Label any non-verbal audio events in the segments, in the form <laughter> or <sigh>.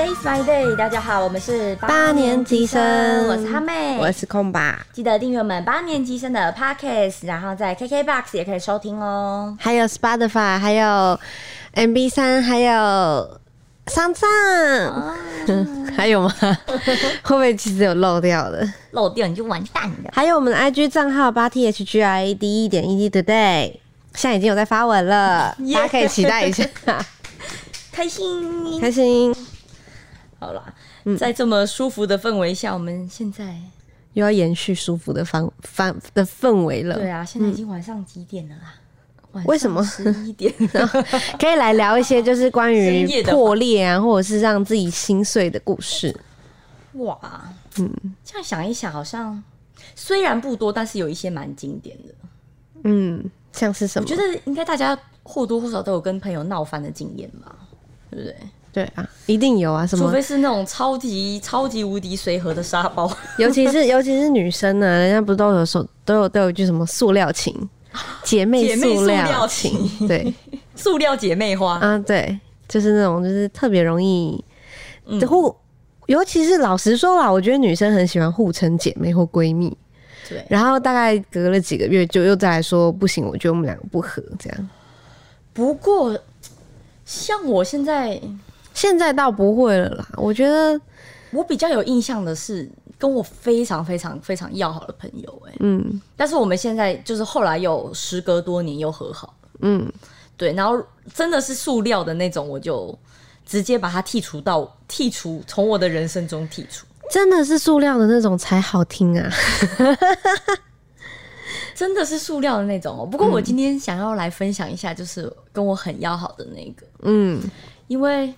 Today's my day，大家好，我们是八年级生我是哈妹，我是空吧，记得订阅我们八年级生的 Podcast，然后在 KKBox 也可以收听哦。还有 Spotify，还有 MB 三，还有上上，<laughs> 还有吗？会不会其实有漏掉的？漏掉你就完蛋了。还有我们的 IG 账号八 T H G I A D 一点 E D Today，现在已经有在发文了，<laughs> 大家可以期待一下，开 <laughs> 心开心。好啦，在这么舒服的氛围下，我们现在又要延续舒服的方方的氛围了。对啊，现在已经晚上几点了啦？为什么十一点？<laughs> 可以来聊一些就是关于破裂啊，或者是让自己心碎的故事。哇，嗯，这样想一想，好像虽然不多，但是有一些蛮经典的。嗯，像是什么？我觉得应该大家或多或少都有跟朋友闹翻的经验吧，对不对？对啊，一定有啊，什么？除非是那种超级超级无敌随和的沙包，<laughs> 尤其是尤其是女生呢，人家不都有说都有都有一句什么塑料情，姐妹塑料情，情对 <laughs> 塑料姐妹花。啊，对，就是那种就是特别容易嗯互，尤其是老实说啦，我觉得女生很喜欢互称姐妹或闺蜜，对，然后大概隔了几个月就又再来说不行，我觉得我们两个不合这样。不过像我现在，现在倒不会了啦，我觉得我比较有印象的是跟我非常非常非常要好的朋友、哎，嗯但是我们现在就是后来又时隔多年又和好，嗯，对，然后真的是塑料的那种，我就直接把它剔除到剔除，从我的人生中剔除。真的是塑料的那种才好听啊。<laughs> 真的是塑料的那种哦。不过我今天想要来分享一下，就是跟我很要好的那个，嗯，因为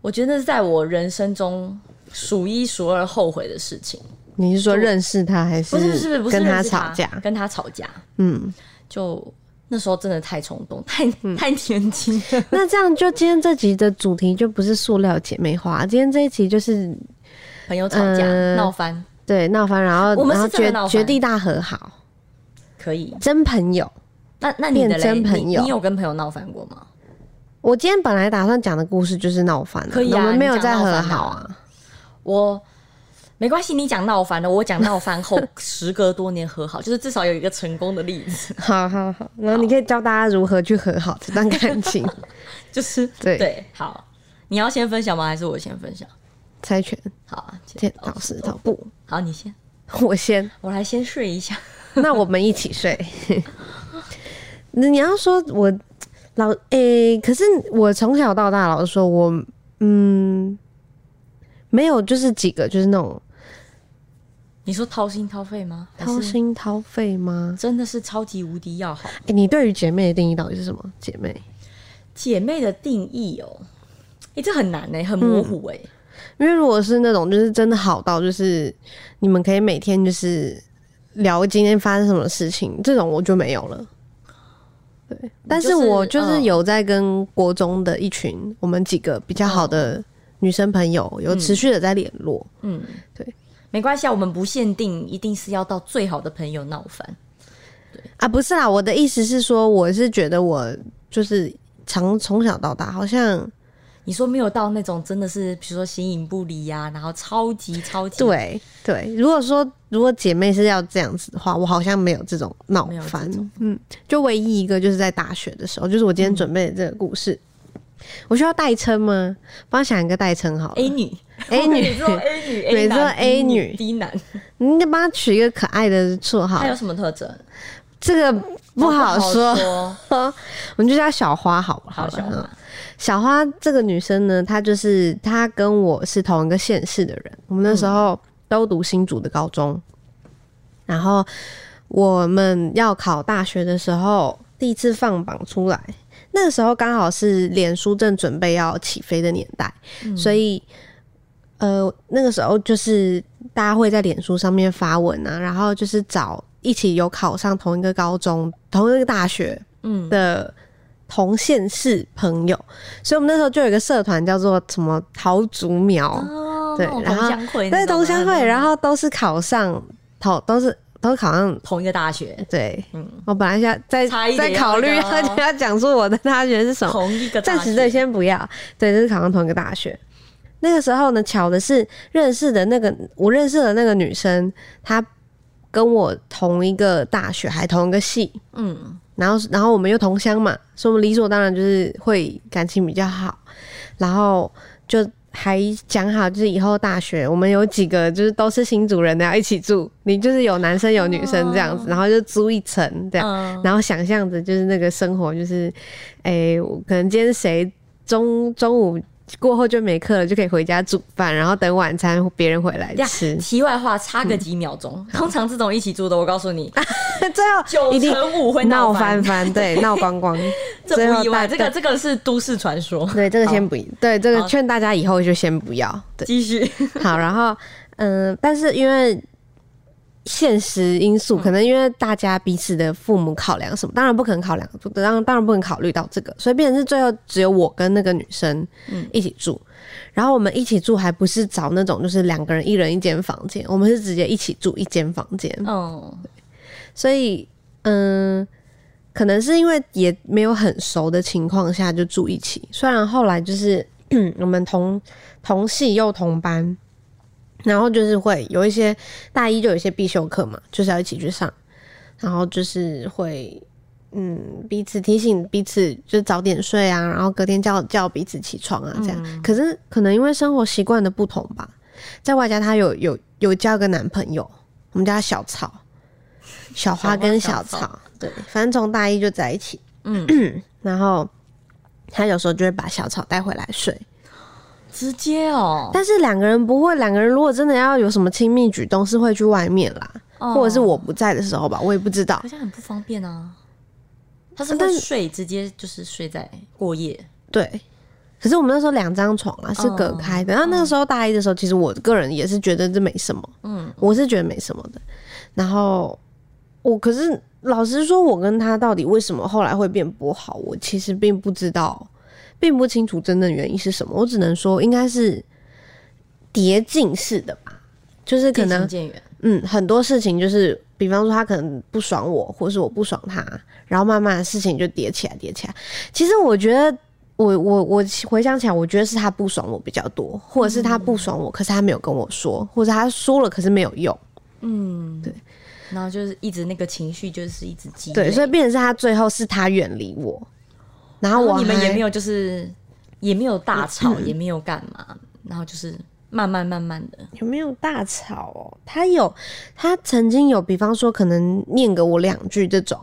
我觉得是在我人生中数一数二后悔的事情。你是说认识他还是不是不是不是跟他吵架？跟他吵架，嗯，就那时候真的太冲动，太 <laughs> 太年轻。<laughs> 那这样就今天这集的主题就不是塑料姐妹花，今天这一集就是朋友吵架呃闹翻，对闹翻，然后我们是绝绝地大和好，可以。真朋友。那那你的变嘞真朋友你你有跟朋友闹翻过吗？我今天本来打算讲的故事就是闹翻、可以啊我们没有你讲再和好啊。我没关系，你讲闹翻了，我讲闹翻后 <laughs> 时隔多年和好，就是至少有一个成功的例子，好 <laughs> 好好，然后你可以教大家如何去和好这段感情。<laughs> 就是对对，好，你要先分享吗？还是我先分享？猜拳、好啊，剪刀石头布，好，你先，我先，我来先睡一下。那我们一起睡。那你要说我老诶、可是我从小到大，老实说，我嗯没有就是几个就是那种你说掏心掏肺吗？掏心掏肺吗？真的是超级无敌要好。哎、你对于姐妹的定义到底是什么？姐妹？姐妹的定义哦，哎、这很难哎、很模糊哎、因为如果是那种就是真的好到就是你们可以每天就是聊今天发生什么事情，这种我就没有了。对，但是我就是嗯。有在跟国中的一群我们几个比较好的女生朋友有持续的在联络。嗯，对，没关系啊，我们不限定一定是要到最好的朋友闹翻。对。啊，不是啦，我的意思是说，我是觉得我就是从从小到大好像你说没有到那种真的是，比如说形影不离呀、然后超级超级对对。如果说如果姐妹是要这样子的话，我好像没有这种闹翻。嗯，就唯一一个就是在大学的时候，就是我今天准备的这个故事。我需要代称吗？帮想一个代称好了。A 女 A 女 <laughs> 每次 A 女每 A 次都男 A 女 D 男，你得帮她取一个可爱的绰号他。有什么特征？这个不好说，<laughs> 我们就叫小花好不。好，小花。这个女生呢，她就是她跟我是同一个县市的人，我们那时候都读新竹的高中，然后我们要考大学的时候，第一次放榜出来，那个时候刚好是脸书正准备要起飞的年代，所以呃那个时候就是大家会在脸书上面发文啊，然后就是找一起有考上同一个高中、同一个大学嗯，的同县市朋友，所以我们那时候就有一个社团叫做什么桃竹苗，哦，对然后对，同乡会，然后后都是考上同都是都是考上。同一个大学，对，嗯，我本来想再再考虑要要要讲出我的大学是什么，同一个，暂时对先不要。对，就是考上同一个大学。那个时候呢，巧的是认识的那个我认识的那个女生，她跟我同一个大学，还同一个系，嗯，然后然后我们又同乡嘛，所以我们理所当然就是会感情比较好，然后就还讲好，就是以后大学我们有几个就是都是新主人的要一起住，你就是有男生有女生这样子，然后就租一层这样，嗯。然后想象着就是那个生活就是，诶、我可能今天谁中中午。过后就没课了，就可以回家煮饭，然后等晚餐别人回来吃。题外话，差个几秒钟。<laughs> 通常这种一起住的，我告诉你，<laughs> 最后九成五会闹翻翻。翻，对，<laughs> 闹光光。这最后不意外，这个这个是都市传说。对，这个先不，对，这个好劝大家以后就先不要。对，继续。好，然后嗯、但是因为现实因素，可能因为大家彼此的父母考量什么，当然不可能考量，当然当然不能考虑到这个，所以变成是最后只有我跟那个女生一起住。然后我们一起住，还不是找那种就是两个人一人一间房间，我们是直接一起住一间房间。哦，所以，嗯，可能是因为也没有很熟的情况下就住一起。虽然后来就是 <clears throat> 我们同同系又同班，然后就是会有一些大一就有一些必修课嘛，就是要一起去上，然后就是会。嗯，彼此提醒彼此，就早点睡啊，然后隔天叫叫彼此起床啊，这样。可是可能因为生活习惯的不同吧，在外加她有有有交个男朋友，我们叫他小草，小花跟小小小草，对，反正从大一就在一起。嗯，<clears throat> 然后他有时候就会把小草带回来睡，直接哦，但是两个人不会，两个人如果真的要有什么亲密举动，是会去外面啦，哦或者是我不在的时候吧，我也不知道好。像很不方便啊。他是睡，直接就是睡在过夜。对，可是我们那时候两张床啊是隔开的，然后那个时候大一的时候，其实我个人也是觉得这没什么，嗯，我是觉得没什么的。然后我可是老实说，我跟他到底为什么后来会变不好，我其实并不知道，并不清楚真正原因是什么。我只能说应该是叠进式的吧，就是可能。嗯，很多事情就是，比方说他可能不爽我，或是我不爽他，然后慢慢的事情就叠起来，叠起来。其实我觉得，我我我回想起来，我觉得是他不爽我比较多，或者是他不爽我，可是他没有跟我说，或者他说了，可是没有用。嗯，对。然后就是一直那个情绪就是一直积累，对，所以变成是他最后是他远离我，然后我你们也没有就是也没有大吵，<laughs> 也没有干嘛，然后就是慢慢慢慢的，有没有大吵哦？他有，他曾经有，比方说可能念给我两句这种，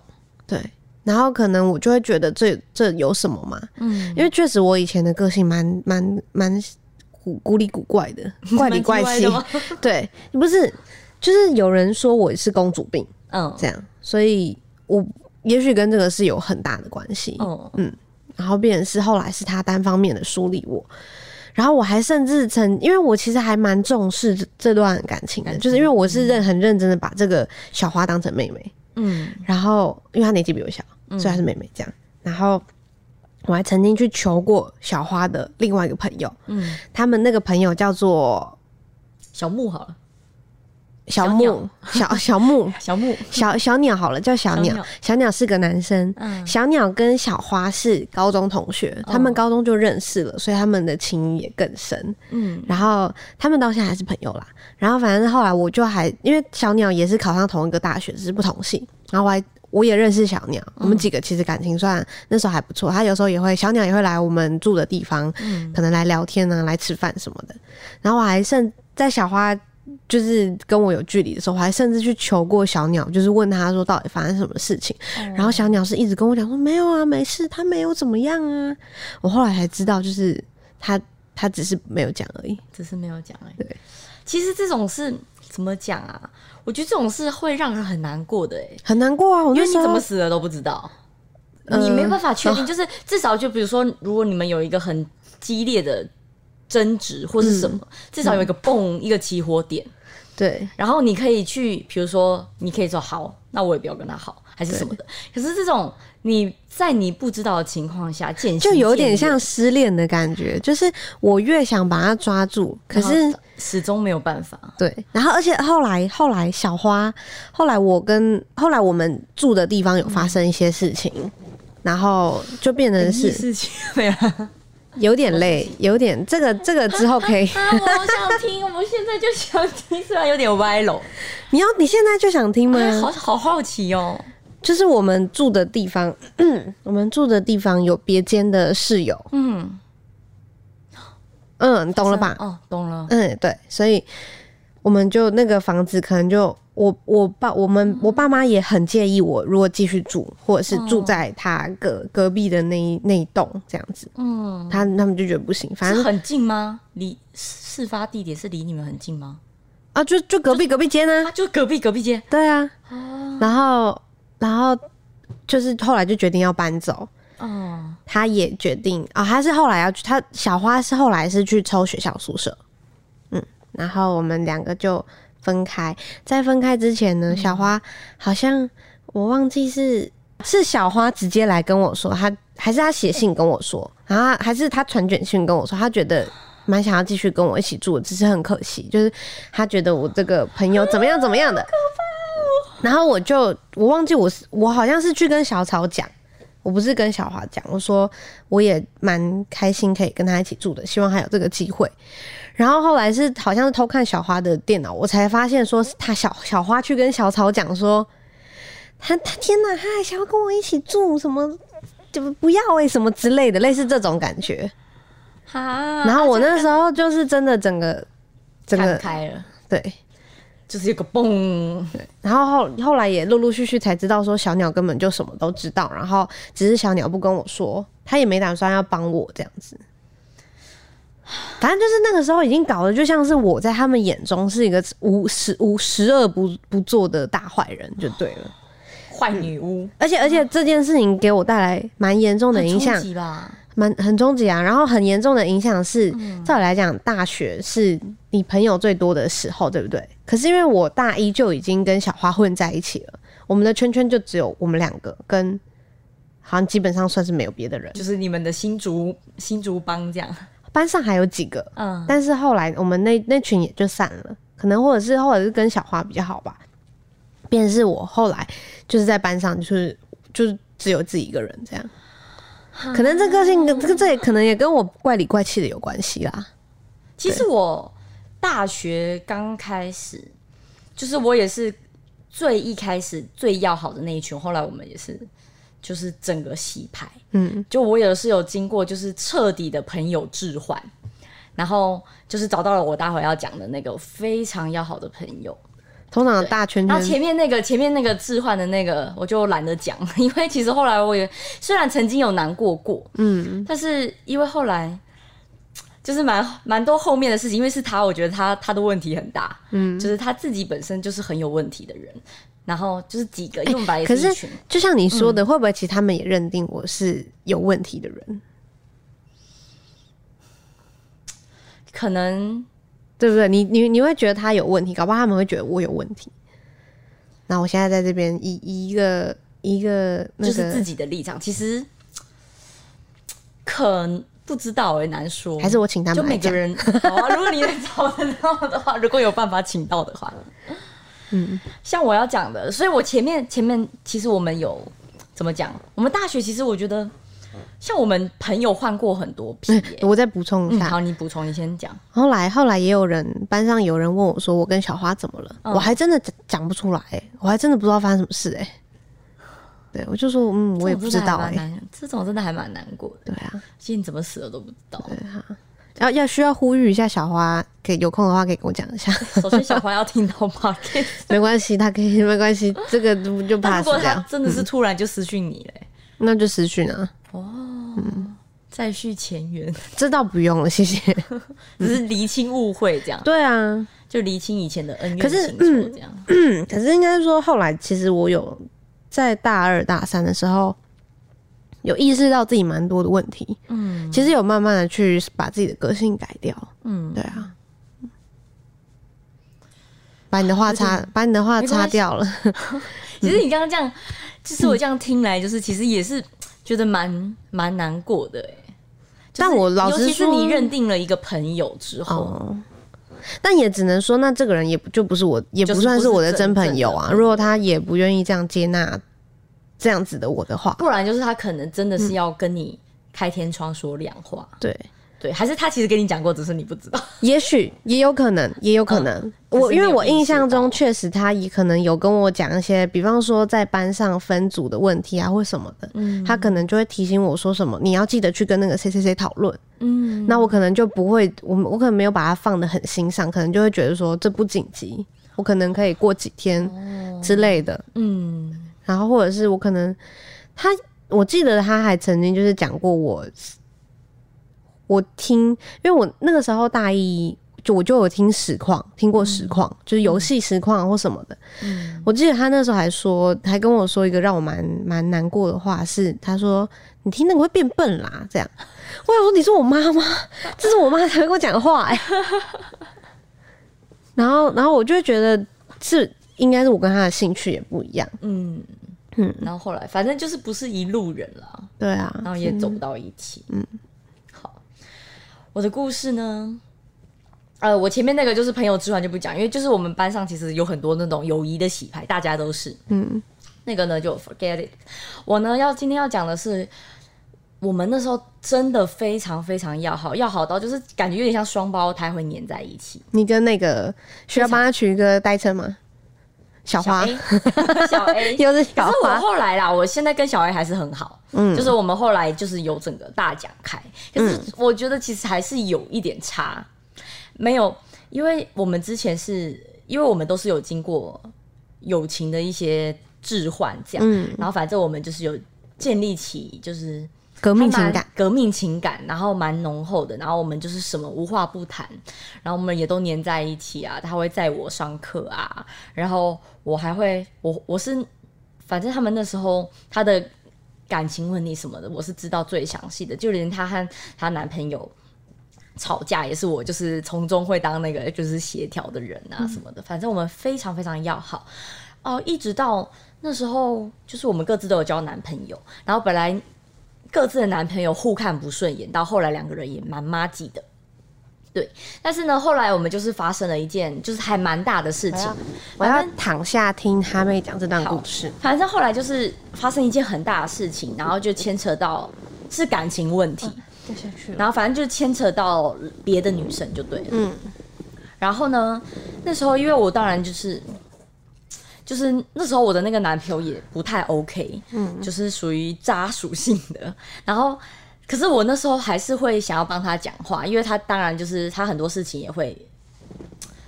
对，然后可能我就会觉得这这有什么嘛？嗯，因为确实我以前的个性蛮蛮蛮古古里古怪的，<laughs> 怪里怪气。<laughs> 对，不是，就是有人说我是公主病嗯。这样，所以我也许跟这个是有很大的关系。哦，然后变成是后来是他单方面的梳理我，然后我还甚至曾，因为我其实还蛮重视这这段感情的，就是因为我是认很认真的把这个小花当成妹妹，嗯。然后因为她年纪比我小，所以她是妹妹这样，然后。我还曾经去求过小花的另外一个朋友，嗯，他们那个朋友叫做小木好了，小木小，小 <laughs> 小木，小木，小小鸟好了，叫小鸟小鸟。是个男生，嗯小鸟跟小花是高中同学，他们高中就认识了，所以他们的情谊也更深。嗯然后他们到现在还是朋友啦。然后反正后来我就还因为小鸟也是考上同一个大学，只是不同系。然后我还我也认识小鸟，我们几个其实感情算那时候还不错。他有时候也会小鸟也会来我们住的地方，可能来聊天啊，来吃饭什么的。然后我还剩在小花。就是跟我有距离的时候，我还甚至去求过小鸟，就是问他说到底发生什么事情。然后小鸟是一直跟我讲说没有啊，没事，他没有怎么样啊。我后来才知道，就是他他只是没有讲而已。只是没有讲而已。对，其实这种事怎么讲啊？我觉得这种事会让人很难过的，哎，很难过啊！我因为你怎么死的都不知道，呃你没办法确定。就是至少就比如说，如果你们有一个很激烈的争执或是什么，至少有一个蹦一个起火点，对。然后你可以去，比如说你可以说好，那我也不要跟他好，还是什么的。可是这种你在你不知道的情况下就有点像失恋的感觉，就是我越想把他抓住，可是始终没有办法。对，然后而且后来后来小花，后来我跟后来我们住的地方有发生一些事情，然后就变成是事情对啊，有点累，有点这个这个之后可以，<laughs> 啊，我好想听，我现在就想听，虽然有点歪楼，你要你现在就想听吗？哎好好好奇哦。就是我们住的地方，<clears throat> 我们住的地方有别间的室友，嗯，嗯，懂了吧？哦，懂了。嗯，对，所以我们就那个房子可能就我我爸我们我爸妈也很介意我如果继续住，或者是住在他隔隔壁的那一那一栋这样子，嗯，他他们就觉得不行，反正很近吗？离事发地点是离你们很近吗？啊就就隔壁隔壁间呢、啊，就隔壁隔壁街。对啊，哦，然后然后就是后来就决定要搬走，哦，他也决定啊、他是后来要去，他小花是后来是去抽学校宿舍，嗯，然后我们两个就分开。在分开之前呢，小花好像我忘记是是小花直接来跟我说，她还是她写信跟我说，然后还是她传简讯跟我说，她觉得。蛮想要继续跟我一起住，只是很可惜，就是他觉得我这个朋友怎么样怎么样的，然后我就我忘记我是我好像是去跟小草讲，我不是跟小华讲，我说我也蛮开心可以跟他一起住的，希望还有这个机会。然后后来是好像是偷看小花的电脑，我才发现说是他小小花去跟小草讲说，他他天哪，他还想要跟我一起住，什么就不要哎、什么之类的，类似这种感觉。啊，然后我那时候就是真的整个整看个开了，对，就是一个嘣，然后后后来也陆陆续续才知道说小鸟根本就什么都知道，然后只是小鸟不跟我说，他也没打算要帮我这样子。反正就是那个时候已经搞得就像是我在他们眼中是一个无十无十恶不不做的大坏人就对了，坏女巫而且而且这件事情给我带来蛮严重的影响？蛮很终极啊。然后很严重的影响是，照理来讲，大学是你朋友最多的时候，对不对？可是因为我大一就已经跟小花混在一起了，我们的圈圈就只有我们两个，跟好像基本上算是没有别的人。就是你们的新竹新竹帮这样，班上还有几个，嗯，但是后来我们那那群也就散了，可能或者是或者是跟小花比较好吧。便是我后来就是在班上就是就是只有自己一个人这样。可能这个性，这个这也可能也跟我怪里怪气的有关系啦。其实我大学刚开始，就是我也是最一开始最要好的那一群，后来我们也是就是整个洗牌。嗯，就我也是有经过就是彻底的朋友置换，然后就是找到了我待会要讲的那个非常要好的朋友。通常大圈然后前面那个前面那个置换的那个我就懒得讲，因为其实后来我也虽然曾经有难过过，嗯，但是因为后来就是蛮蛮多后面的事情，因为是他，我觉得他他的问题很大，嗯，就是他自己本身就是很有问题的人，然后就是几个，因为我们本来也可是是一群，就像你说的，会不会其实他们也认定我是有问题的人，可能对不对？你你你会觉得他有问题，搞不好他们会觉得我有问题。那我现在在这边以以一个一个那个，就是自己的立场，其实可能不知道哎、难说，还是我请他就们来讲。每个人好啊，如果你能找得到的话，如果有办法请到的话，嗯，像我要讲的，所以我前面前面其实我们有怎么讲？我们大学其实我觉得，像我们朋友换过很多批、耶我再补充一嗯，下，好，你补充，你先讲。后来后来也有人班上有人问我说我跟小花怎么了，嗯我还真的讲讲不出来、我还真的不知道发生什么事哎、对，我就说嗯，我也不知道哎、这种真的还蛮难这种真的还蛮难过的。对啊，其实你怎么死的都不知道。要要需要呼吁一下小花，可以有空的话可以跟我讲一下，首先，小花要听到 d <laughs> 没关系，他可以没关系，这个就怕是这样，真的是突然就失去你嘞，那就私讯啊，再续前缘，这倒不用了，谢谢。<laughs> 只是厘清误会这样，对啊，就厘清以前的恩可是怨情仇这样。嗯，<clears throat> 可是应该说后来其实我有在大二大三的时候。有意识到自己蛮多的问题，嗯。其实有慢慢的去把自己的个性改掉，嗯，对啊，把你的话擦，把你的话擦掉了。<laughs> 其实你刚刚这样，就是我这样听来，就是其实也是觉得蛮蛮难过的哎。就是但我老实尤其是说你认定了一个朋友之后，哦，但也只能说，那这个人也不就不是我，也不算是我的真真朋友啊。如果他也不愿意这样接纳这样子的我的话，不然就是他可能真的是要跟你开天窗说亮话。对，对，还是他其实跟你讲过，只是你不知道。也许也有可能，也有可能。嗯我因为我印象中确实他也可能有跟我讲一些，比方说在班上分组的问题啊，或什么的，嗯他可能就会提醒我说什么，你要记得去跟那个谁谁谁讨论。嗯，那我可能就不会，我我可能没有把它放得很心上，可能就会觉得说这不紧急，我可能可以过几天之类的。嗯然后或者是我可能他，我记得他还曾经就是讲过我，我听，因为我那个时候大一。就我就有听实况，听过实况，就是游戏实况或什么的。嗯我记得他那时候还说，还跟我说一个让我蛮蛮难过的话，是他说你听那个会变笨啦，这样。<laughs> 我想说你是我妈吗？这是我妈才会跟我讲话哎、<laughs> 然后，然后我就会觉得是应该是我跟他的兴趣也不一样。嗯嗯嗯，然后后来反正就是不是一路人了，对啊，然后也走不到一起。嗯，好，我的故事呢？呃，我前面那个就是朋友之团就不讲，因为就是我们班上其实有很多那种友谊的洗牌，大家都是。嗯那个呢就 forget it。我呢要今天要讲的是，我们那时候真的非常非常要好，要好到就是感觉有点像双胞胎会粘在一起。你跟那个需要帮他取一个代称吗？小花。<laughs> 小 A，<laughs> 又是可是我后来啦，我现在跟小 A 还是很好，嗯。就是我们后来就是有整个大讲开，可是我觉得其实还是有一点差，没有，因为我们之前是因为我们都是有经过友情的一些置换这样，嗯。然后反正我们就是有建立起就是革命情感，革命情感，然后蛮浓厚的，然后我们就是什么无话不谈，然后我们也都黏在一起啊。他会载我上课啊，然后我还会，我我是，反正他们那时候他的感情问题什么的，我是知道最详细的，就连她和她男朋友。吵架也是我，就是从中会当那个就是协调的人啊什么的，反正我们非常非常要好哦、一直到那时候，就是我们各自都有交男朋友，然后本来各自的男朋友互看不顺眼，到后来两个人也蛮妈鸡的。对，但是呢，后来我们就是发生了一件就是还蛮大的事情，我要躺下听哈妹讲这段故事。反正后来就是发生一件很大的事情，然后就牵扯到是感情问题，掉下去然后反正就牵扯到别的女生就对了。嗯然后呢，那时候因为我当然就是。就是那时候我的那个男朋友也不太 OK，嗯，就是属于渣属性的。然后，可是我那时候还是会想要帮他讲话，因为他当然就是他很多事情也会，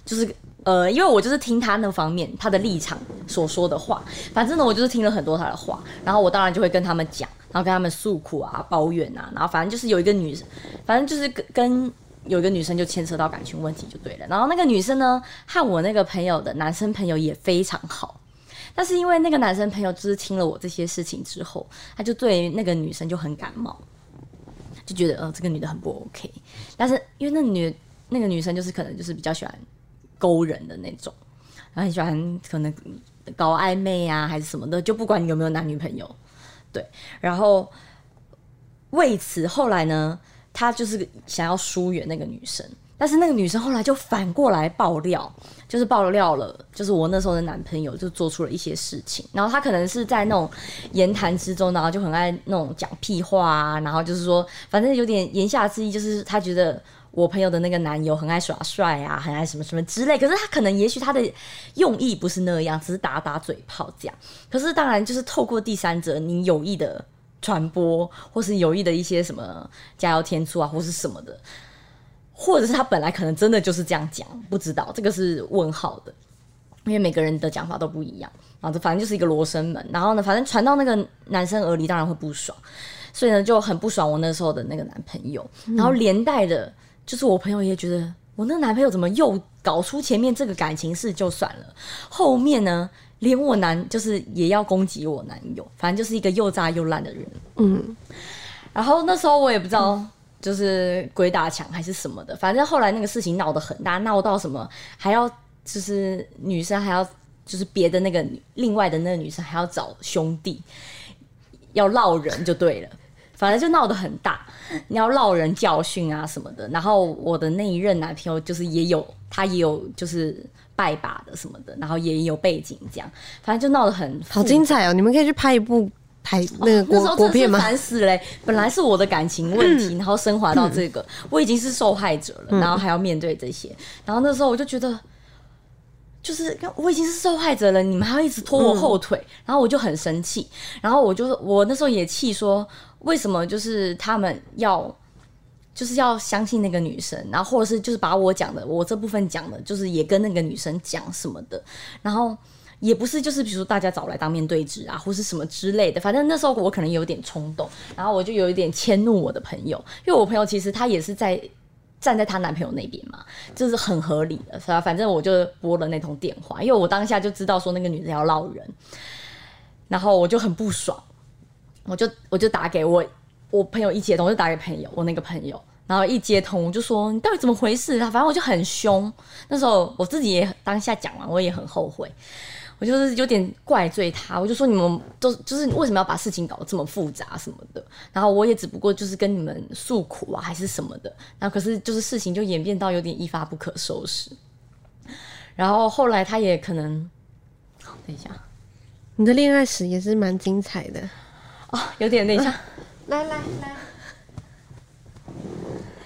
就是呃，因为我就是听他那方面他的立场所说的话，反正呢我就是听了很多他的话，然后我当然就会跟他们讲，然后跟他们诉苦啊、抱怨啊，然后反正就是有一个女生，反正就是跟跟有一个女生就牵扯到感情问题就对了。然后那个女生呢，和我那个朋友的男生朋友也非常好，但是因为那个男生朋友就是听了我这些事情之后，他就对那个女生就很感冒，就觉得呃这个女的很不 OK。但是因为那女那个女生就是可能就是比较喜欢勾人的那种，然后很喜欢可能搞暧昧啊还是什么的，就不管你有没有男女朋友，对，然后为此后来呢，他就是想要疏远那个女生，但是那个女生后来就反过来爆料，就是爆料了，就是我那时候的男朋友就做出了一些事情，然后他可能是在那种言谈之中，然后就很爱那种讲屁话啊，然后就是说，反正有点言下之意，就是他觉得。我朋友的那个男友很爱耍帅啊，很爱什么什么之类，可是他可能也许他的用意不是那样，只是打打嘴炮这样。可是当然就是透过第三者，你有意的传播，或是有意的一些什么加油添醋啊，或是什么的，或者是他本来可能真的就是这样讲，不知道这个是问号的，因为每个人的讲法都不一样。啊反正就是一个罗生门，然后呢，反正传到那个男生耳里，当然会不爽，所以呢就很不爽。我那时候的那个男朋友，然后连带的，就是我朋友也觉得我那男朋友怎么又搞出前面这个感情事就算了，后面呢连我男就是也要攻击我男友，反正就是一个又渣又烂的人。嗯，然后那时候我也不知道，就是鬼打墙还是什么的，反正后来那个事情闹得很大，闹到什么还要就是女生还要就是别的那个女另外的那个女生还要找兄弟要闹人就对了。反正就闹得很大，你要闹人教训啊什么的。然后我的那一任男朋友就是也有，他也有就是拜把的什么的，然后也有背景这样，反正就闹得很好精彩哦！你们可以去拍一部拍那个国国片吗？烦死嘞、本来是我的感情问题，然后升华到这个，我已经是受害者了，然后还要面对这些，然后那时候我就觉得。就是我已经是受害者了，你们还要一直拖我后腿，然后我就很生气，然后我就我那时候也气说，为什么就是他们要就是要相信那个女生，然后或者是就是把我讲的我这部分讲的，就是也跟那个女生讲什么的，然后也不是就是比如说大家找来当面对质啊，或是什么之类的，反正那时候我可能有点冲动，然后我就有一点迁怒我的朋友，因为我朋友其实她也是在。站在她男朋友那边嘛，就是很合理的，是吧？反正我就拨了那通电话，因为我当下就知道说那个女的要捞人，然后我就很不爽，我就我就打给我我朋友一接通，我就打给朋友，我那个朋友，然后一接通我就说你到底怎么回事啊？反正我就很凶，那时候我自己也当下讲完，我也很后悔。我就是有点怪罪他，我就说你们都就是为什么要把事情搞得这么复杂什么的，然后我也只不过就是跟你们诉苦啊，还是什么的，然后可是就是事情就演变到有点一发不可收拾，然后后来他也可能，等一下你的恋爱史也是蛮精彩的。啊、有点等一下，来来来，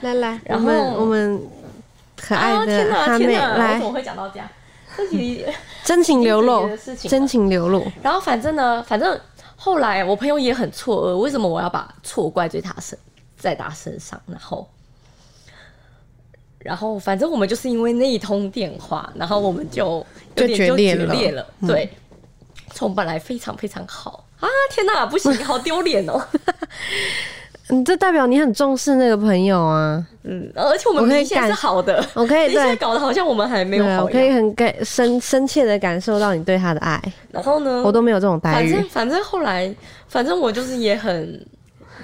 来来，然后我们我们可爱的哈妹哪天哪，我怎来么会讲到这样？这题 <laughs> 真情流露真情流露。然后反正呢，反正后来我朋友也很错愕，为什么我要把错怪罪他身在他身上？然后，然后反正我们就是因为那一通电话，然后我们就就决裂了裂了。对，从本来非常非常好啊，天哪，不行，好丢脸哦。<laughs> 嗯，这代表你很重视那个朋友啊。嗯，而且我们明显是感好的，我可以 <laughs> 现在对搞得好像我们还没有，好我可以。很感深深切的感受到你对他的爱，然后呢，我都没有这种待遇反正。反正后来，反正我就是也很，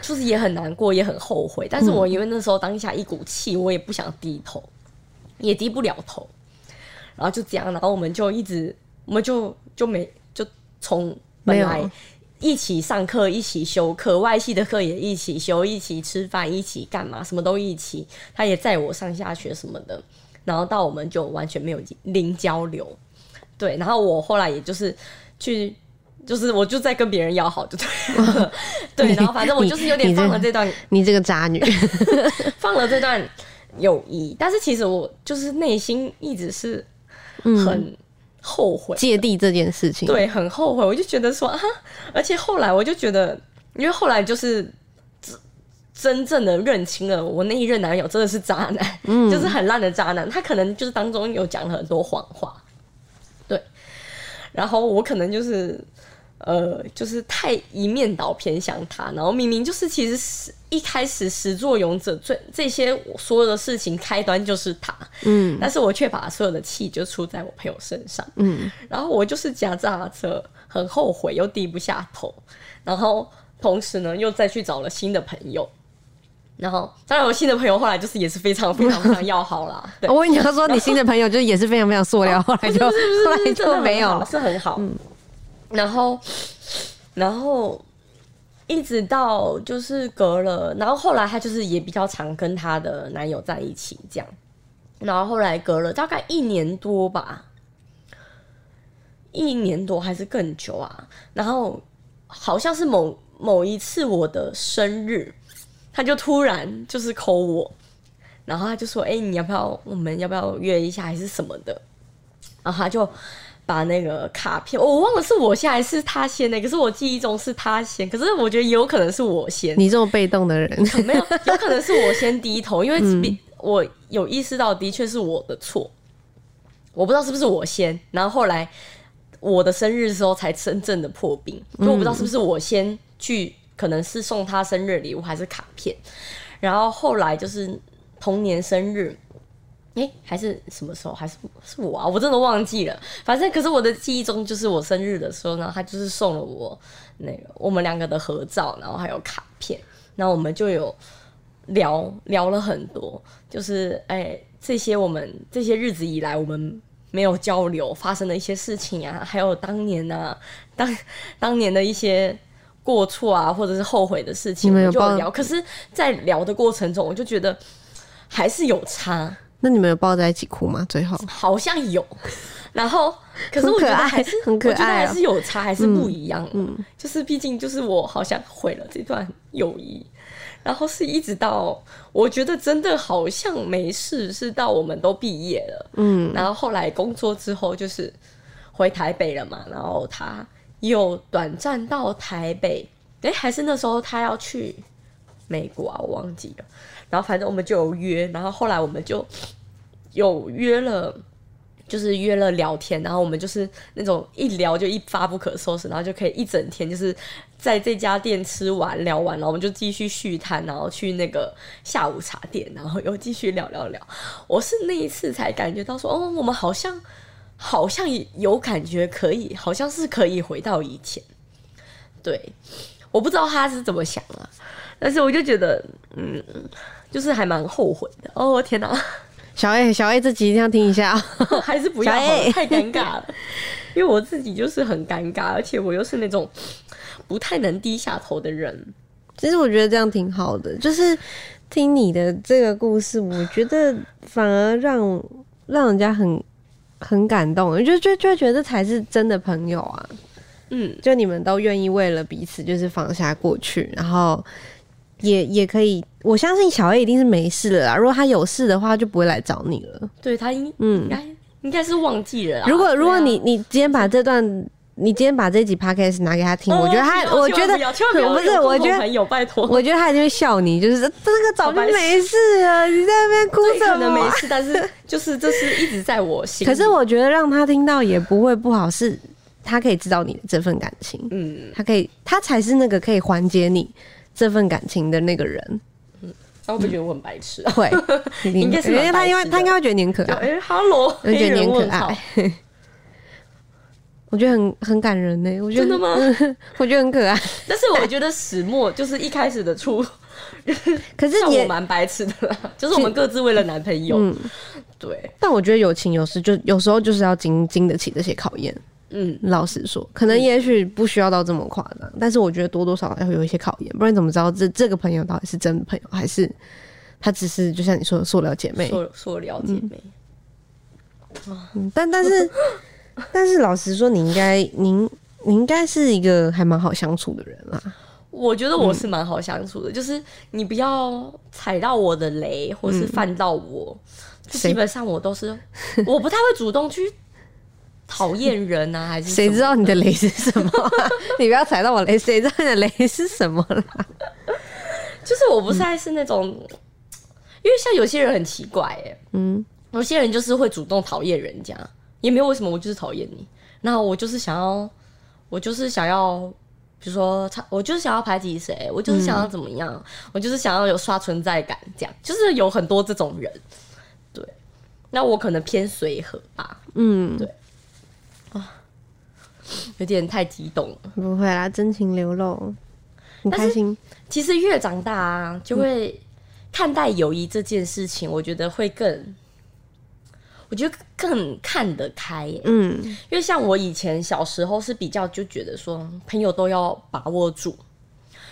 就是也很难过，也很后悔。但是我因为那时候当下一股气，我也不想低头，也低不了头。然后就这样，然后我们就一直，我们就就没就从本来一起上课，一起修课，外系的课也一起修，一起吃饭，一起干嘛，什么都一起。他也载我上下学什么的，然后到我们就完全没有零交流。对，然后我后来也就是去，就是我就在跟别人要好，就对了，<laughs> 对，然后反正我就是有点放了这段，你这个渣女，<laughs> 放了这段友谊，但是其实我就是内心一直是很后悔，芥蒂这件事情。对，很后悔，我就觉得说啊，而且后来我就觉得，因为后来就是真真正的认清了我那一任男友真的是渣男，就是很烂的渣男，他可能就是当中有讲了很多谎话，对，然后我可能就是。呃，就是太一面倒偏向他，然后明明就是其实是一开始始作俑者最这些所有的事情开端就是他，嗯但是我却把所有的气就出在我朋友身上，嗯，然后我就是夹杂着很后悔又低不下头，然后同时呢又再去找了新的朋友，然后当然我新的朋友后来就是也是非常非常非常要好啦，对，<laughs> 我跟你讲说，你新的朋友就是也是非常非常塑料，后来就后来就没有了。是很好。然后，然后一直到就是隔了，然后后来她就是也比较常跟她的男友在一起这样，然后后来隔了大概一年多吧，一年多还是更久啊，然后好像是某某一次我的生日，他就突然就是扣我，然后他就说：“哎、你要不要我们要不要约一下还是什么的？”然后他就把那个卡片，我忘了是我先还是他先的，可是我记忆中是他先，可是我觉得有可能是我先，你这么被动的人，没有，有可能是我先低头，因为比我有意识到的确是我的错，我不知道是不是我先，然后后来我的生日的时候才真正的破冰，就我不知道是不是我先去，可能是送他生日礼物还是卡片，然后后来就是同年生日。哎、还是什么时候？还是是我啊？我真的忘记了。反正可是我的记忆中，就是我生日的时候呢，他就是送了我那个我们两个的合照，然后还有卡片，然后我们就有聊聊了很多，就是哎、这些我们这些日子以来我们没有交流发生的一些事情啊，还有当年啊当当年的一些过错啊，或者是后悔的事情，我们就有聊。可是，在聊的过程中，我就觉得还是有差。那你们有抱在一起哭吗？最后？好像有，然后可是我觉得还是很可爱还是有差，还是不一样。嗯，就是毕竟就是我好像毁了这段友谊，然后是一直到我觉得真的好像没事，是到我们都毕业了，嗯，然后后来工作之后就是回台北了嘛，然后他又短暂到台北，诶，还是那时候他要去美国啊，我忘记了。然后反正我们就有约，然后后来我们就有约了，就是约了聊天，然后我们就是那种一聊就一发不可收拾，然后就可以一整天就是在这家店吃完聊完，然后我们就继续续谈，然后去那个下午茶店，然后又继续聊聊聊。我是那一次才感觉到说，哦，我们好像好像有感觉可以，好像是可以回到以前。对，我不知道他是怎么想啊，但是我就觉得，嗯，就是还蛮后悔的。哦天哪，小 A 小 A 这集一定要听一下啊、<laughs> 还是不要好了，太尴尬了。因为我自己就是很尴尬，而且我又是那种不太能低下头的人。其实我觉得这样挺好的，就是听你的这个故事，我觉得反而让让人家很很感动，就就就觉得这才是真的朋友啊！嗯，就你们都愿意为了彼此就是放下过去，然后也也可以，我相信小 A 一定是没事了啦。如果他有事的话，就不会来找你了。对他应嗯应该应该是忘记了啦。如果如果你你今天把这段，你今天把这集 podcast 拿给他听，我觉得他，哦我觉得不是，我觉得同朋友拜托，我觉得他一定会笑你，就是这个早就没事了，你在那边哭对什么啊？可能没事，但是就是这是一直在我心里。可是我觉得让他听到也不会不好，是他可以知道你的这份感情，嗯，他可以，他才是那个可以缓解你这份感情的那个人。他会不会觉得我很白痴啊？会，<laughs> 应该是因为他因为他应该会觉得你很可对，爱，哎，Hello，我觉得你很可爱。<laughs> 我觉得很很感人呢，我觉得真的吗？<laughs> 我觉得很可爱。但是我觉得始末就是一开始的初，可是也，蛮白痴的啦，就是我们各自为了男朋友，嗯，对，但我觉得友情有时就有时候就是要经经得起这些考验。嗯，老实说，可能也许不需要到这么夸张，但是我觉得多多少少要有一些考验，不然怎么知道这这个朋友到底是真朋友，还是他只是就像你说的塑料姐妹？塑塑料姐妹，嗯但但是 <laughs> 但是老实说，你应该您你应该是一个还蛮好相处的人啦。我觉得我是蛮好相处的，就是你不要踩到我的雷，或是犯到我，基本上我都是，我不太会主动去讨厌人啊，还是谁知道你的雷是什么、<laughs> 你不要踩到我雷，谁知道你的雷是什么啦？就是我不太是那种，因为像有些人很奇怪哎，嗯，有些人就是会主动讨厌人家，也没有为什么，我就是讨厌你，那我就是想要，我就是想要，比如说他，我就是想要排挤谁，我就是想要怎么样，我就是想要有刷存在感，这样。就是有很多这种人，对，那我可能偏随和吧，嗯，对有点太激动了。不会啦，真情流露，很开心。其实越长大啊，就会看待友谊这件事情，我觉得会更，我觉得更看得开耶。嗯，因为像我以前小时候是比较就觉得说，朋友都要把握住，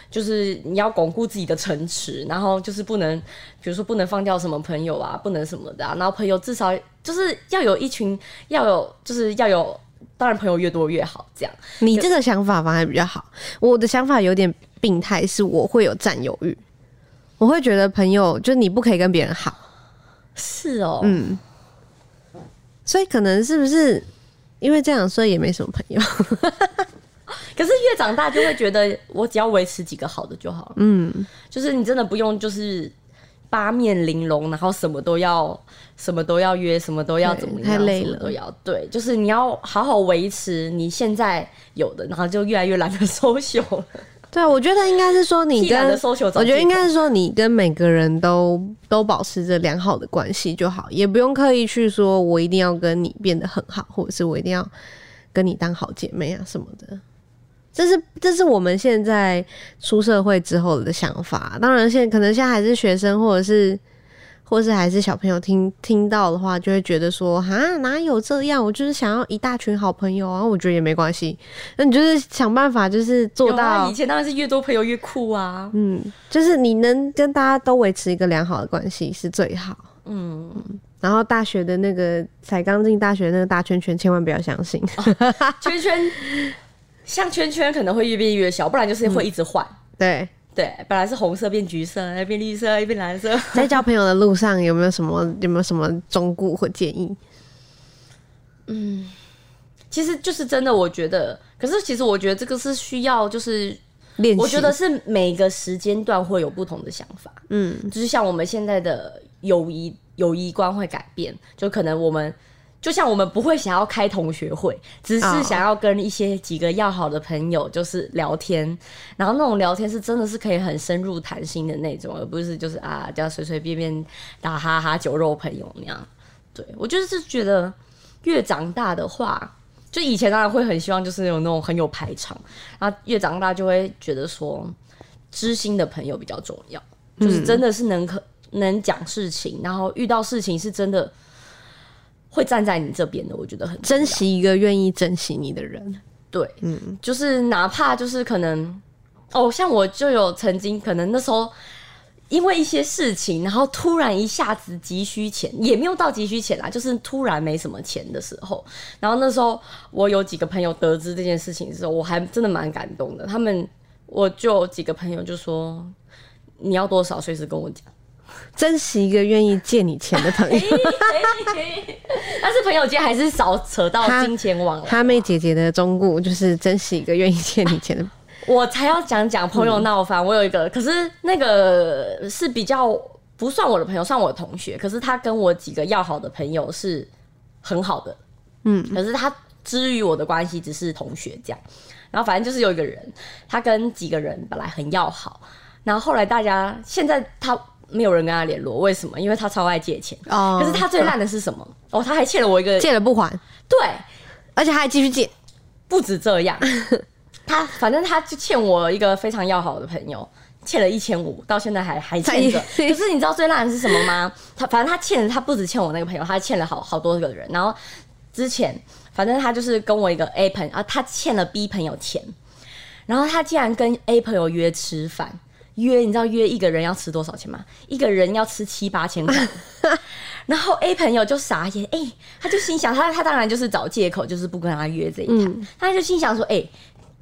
就是你要巩固自己的城池，然后就是不能，比如说不能放掉什么朋友啊，不能什么的啊，然后朋友至少就是要有一群，要有就是要有，当然朋友越多越好，这样。你这个想法反而比较好。我的想法有点病态，是我会有占有欲，我会觉得朋友就是你不可以跟别人好，是哦，嗯，所以可能是不是因为这样，所以也没什么朋友。<laughs> 可是越长大就会觉得，我只要维持几个好的就好了。嗯，就是你真的不用就是八面玲珑，然后什么都要，什么都要约，什么都要怎么样，太累了都要对，就是你要好好维持你现在有的，然后就越来越懒得收秀了。对啊，我觉得应该是说你跟 <laughs> 我觉得应该是说你跟每个人都都保持着良好的关系就好，也不用刻意去说我一定要跟你变得很好，或者是我一定要跟你当好姐妹啊什么的。这是这是我们现在出社会之后的想法。当然，现在可能现在还是学生，或者是或是还是小朋友听听到的话，就会觉得说啊，哪有这样？我就是想要一大群好朋友啊。我觉得也没关系，那你就是想办法，就是做到啊，以前当然是越多朋友越酷啊。嗯，就是你能跟大家都维持一个良好的关系是最好。嗯，然后大学的那个才刚进大学那个大圈圈，千万不要相信。圈圈像圈圈可能会越变越小，不然就是会一直换。对，对，本来是红色变橘色，再变绿色，<laughs> 又变蓝色。在交朋友的路上有没有什么有没有什么忠告或建议？嗯其实就是真的，我觉得，可是其实我觉得这个是需要，就是练习，我觉得是每个时间段会有不同的想法。嗯，就是像我们现在的友谊友谊观会改变，就可能我们就像我们不会想要开同学会，只哦是想要跟一些几个要好的朋友就是聊天，然后那种聊天是真的是可以很深入谈心的那种，而不是就是啊这样随随便便打哈哈酒肉朋友那样。对我就是觉得越长大的话。就以前当然会很希望就是有那种很有排场，然后越长大就会觉得说知心的朋友比较重要，就是真的是能可能讲事情，然后遇到事情是真的会站在你这边的，我觉得很珍。惜一个愿意珍惜你的人。对，嗯，就是哪怕就是可能哦，像我就有曾经可能那时候。因为一些事情，然后突然一下子急需钱，也没有到急需钱啦，就是突然没什么钱的时候。然后那时候我有几个朋友得知这件事情的时候，我还真的蛮感动的。他们我就有几个朋友就说：“你要多少，随时跟我讲。珍惜一个愿意借你钱的朋友。但是朋友间还是少扯到金钱往来。哈妹姐姐的忠告就是珍惜一个愿意借你钱的。我才要讲讲朋友闹翻。我有一个，可是那个是比较不算我的朋友，算我的同学。可是他跟我几个要好的朋友是很好的，嗯，可是他之于我的关系只是同学这样。然后反正就是有一个人，他跟几个人本来很要好，然后后来大家现在他没有人跟他联络，为什么？因为他超爱借钱。哦可是他最烂的是什么？哦，他还欠了我一个，借了不还，对，而且他还继续借。不止这样，<laughs> 他反正他就欠我一个非常要好的朋友，欠了一千五，到现在还还欠着。才可是你知道最烂的是什么吗？他反正他欠他不止欠我那个朋友，他欠了好好多个人。然后之前反正他就是跟我一个 A 朋友啊，他欠了 B 朋友钱，然后他竟然跟 A 朋友约吃饭。约你知道约一个人要吃多少钱吗？一个人要吃七八千块，<laughs> 然后 A 朋友就傻眼，哎、他就心想，他他当然就是找借口，就是不跟他约这一趟，他就心想说，哎、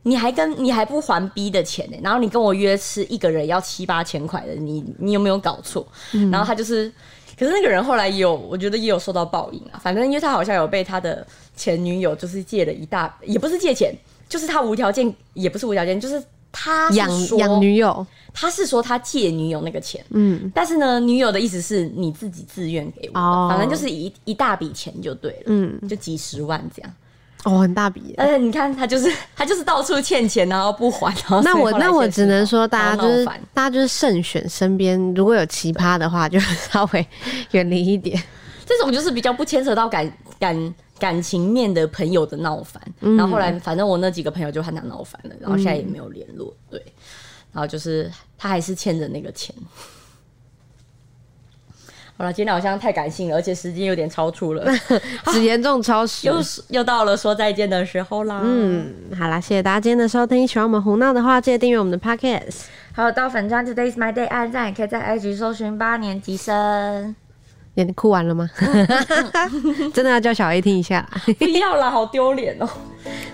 你还跟你还不还 B 的钱呢、然后你跟我约吃一个人要七八千块的，你你有没有搞错？然后他就是，可是那个人后来也有，我觉得也有受到报应啊。反正因为他好像有被他的前女友就是借了一大，也不是借钱，就是他无条件，也不是无条件，就是他是养说养女友，他是说他借女友那个钱，嗯，但是呢，女友的意思是你自己自愿给我的，哦反正就是一一大笔钱就对了，嗯，就几十万这样。哦，很大笔耶。而且你看，他就是 <laughs> 他就是到处欠钱，然后不还，然后那我那我只能说，大家就是大家就是慎选身边如果有奇葩的话，就稍 <laughs> 微远离一点。这种就是比较不牵扯到感感感情面的朋友的闹翻。嗯然后后来反正我那几个朋友就和他闹翻了，然后现在也没有联络。对，然后就是他还是欠着那个钱。<laughs> 好了，今天好像太感性了，而且时间有点超出了，<laughs> <laughs> 只严重超时。又是又到了说再见的时候啦。嗯，嗯，好啦，谢谢大家今天的收听。喜欢我们胡闹的话，记得订阅我们的 podcast。还有到粉专 Today's My Day 按赞，也可以在 IG 搜寻八年级生。你哭完了吗？<laughs> 真的要叫小 A 听一下。不要啦，好丢脸哦。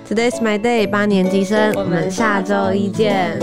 Today's my day，八年级生，我们下周一见。